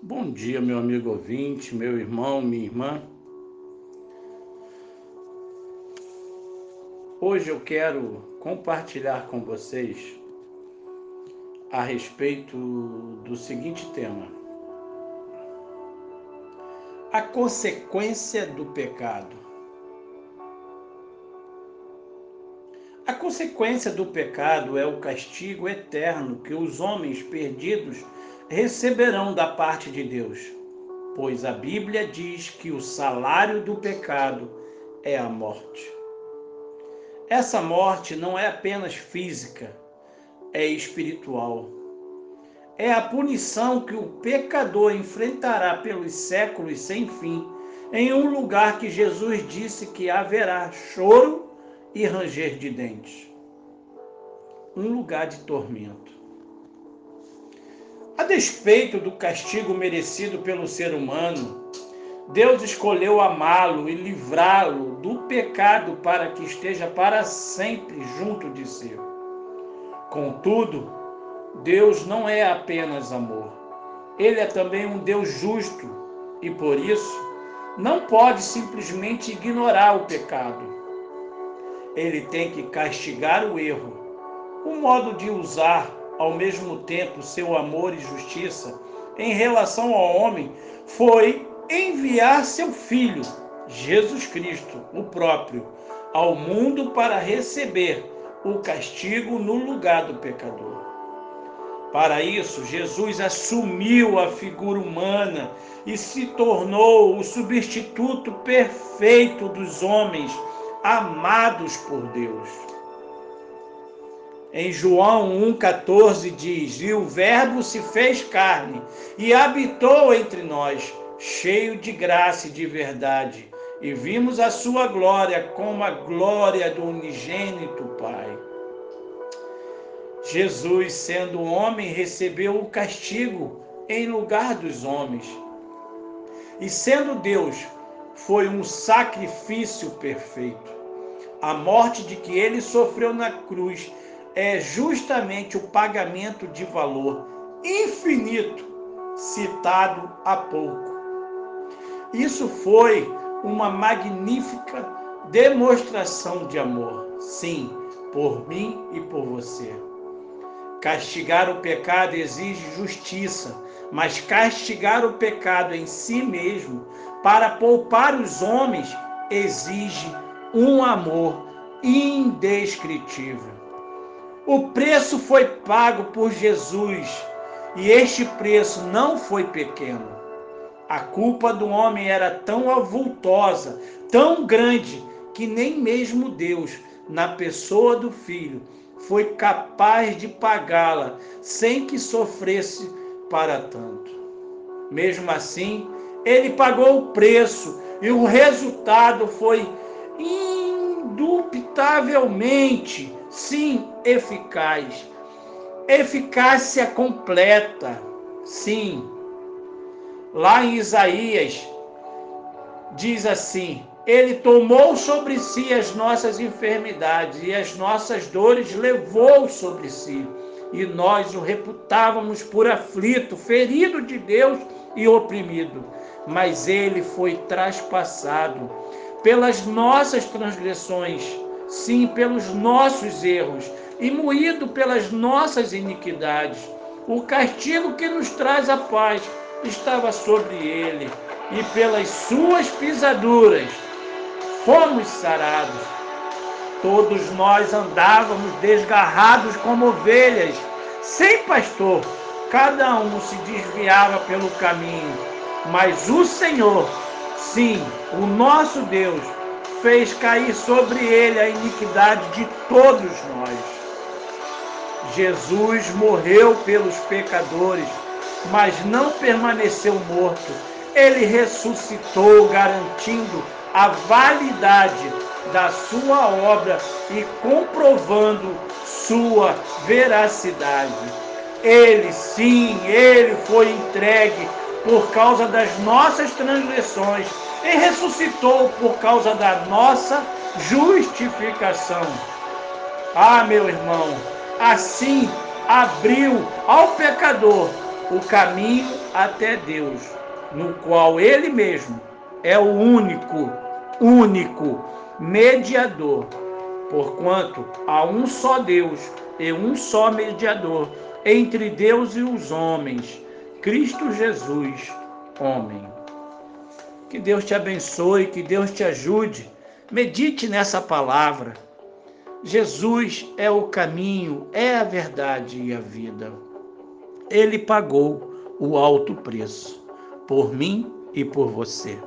Bom dia, meu amigo ouvinte, meu irmão, minha irmã. Hoje eu quero compartilhar com vocês a respeito do seguinte tema: a consequência do pecado. A consequência do pecado é o castigo eterno que os homens perdidos receberão da parte de Deus, pois a Bíblia diz que o salário do pecado é a morte. Essa morte não é apenas física, é espiritual. É a punição que o pecador enfrentará pelos séculos sem fim, em um lugar que Jesus disse que haverá choro e ranger de dentes um lugar de tormento. A despeito do castigo merecido pelo ser humano, Deus escolheu amá-lo e livrá-lo do pecado para que esteja para sempre junto de si. Contudo, Deus não é apenas amor. Ele é também um Deus justo e por isso não pode simplesmente ignorar o pecado. Ele tem que castigar o erro. O modo de usar ao mesmo tempo seu amor e justiça em relação ao homem foi enviar seu filho, Jesus Cristo, o próprio, ao mundo para receber o castigo no lugar do pecador. Para isso, Jesus assumiu a figura humana e se tornou o substituto perfeito dos homens amados por Deus. Em João 1,14 diz: E o Verbo se fez carne e habitou entre nós, cheio de graça e de verdade, e vimos a sua glória como a glória do unigênito Pai. Jesus, sendo homem, recebeu o castigo em lugar dos homens. E sendo Deus, foi um sacrifício perfeito. A morte de que ele sofreu na cruz é justamente o pagamento de valor infinito citado há pouco. Isso foi uma magnífica demonstração de amor, sim, por mim e por você. Castigar o pecado exige justiça, mas castigar o pecado em si mesmo para poupar os homens exige um amor indescritível. O preço foi pago por Jesus e este preço não foi pequeno. A culpa do homem era tão avultosa, tão grande, que nem mesmo Deus, na pessoa do filho, foi capaz de pagá-la sem que sofresse para tanto. Mesmo assim, ele pagou o preço e o resultado foi indubitavelmente sim, eficaz. Eficácia completa, sim. Lá em Isaías, diz assim: Ele tomou sobre si as nossas enfermidades e as nossas dores levou sobre si. E nós o reputávamos por aflito, ferido de Deus e oprimido. Mas ele foi traspassado pelas nossas transgressões sim, pelos nossos erros e moído pelas nossas iniquidades. O castigo que nos traz a paz estava sobre ele, e pelas suas pisaduras fomos sarados. Todos nós andávamos desgarrados como ovelhas, sem pastor, cada um se desviava pelo caminho, mas o Senhor, sim, o nosso Deus, fez cair sobre ele a iniquidade de todos nós. Jesus morreu pelos pecadores, mas não permaneceu morto. Ele ressuscitou, garantindo a validade da sua obra e comprovando sua veracidade. Ele, sim, ele foi entregue por causa das nossas transgressões e ressuscitou por causa da nossa justificação. Ah, meu irmão, assim abriu ao pecador o caminho até Deus, no qual Ele mesmo é o único, único mediador, porquanto há um só Deus e um só mediador entre Deus e os homens, Cristo Jesus, homem. Que Deus te abençoe, que Deus te ajude. Medite nessa palavra. Jesus é o caminho, é a verdade e a vida. Ele pagou o alto preço por mim e por você.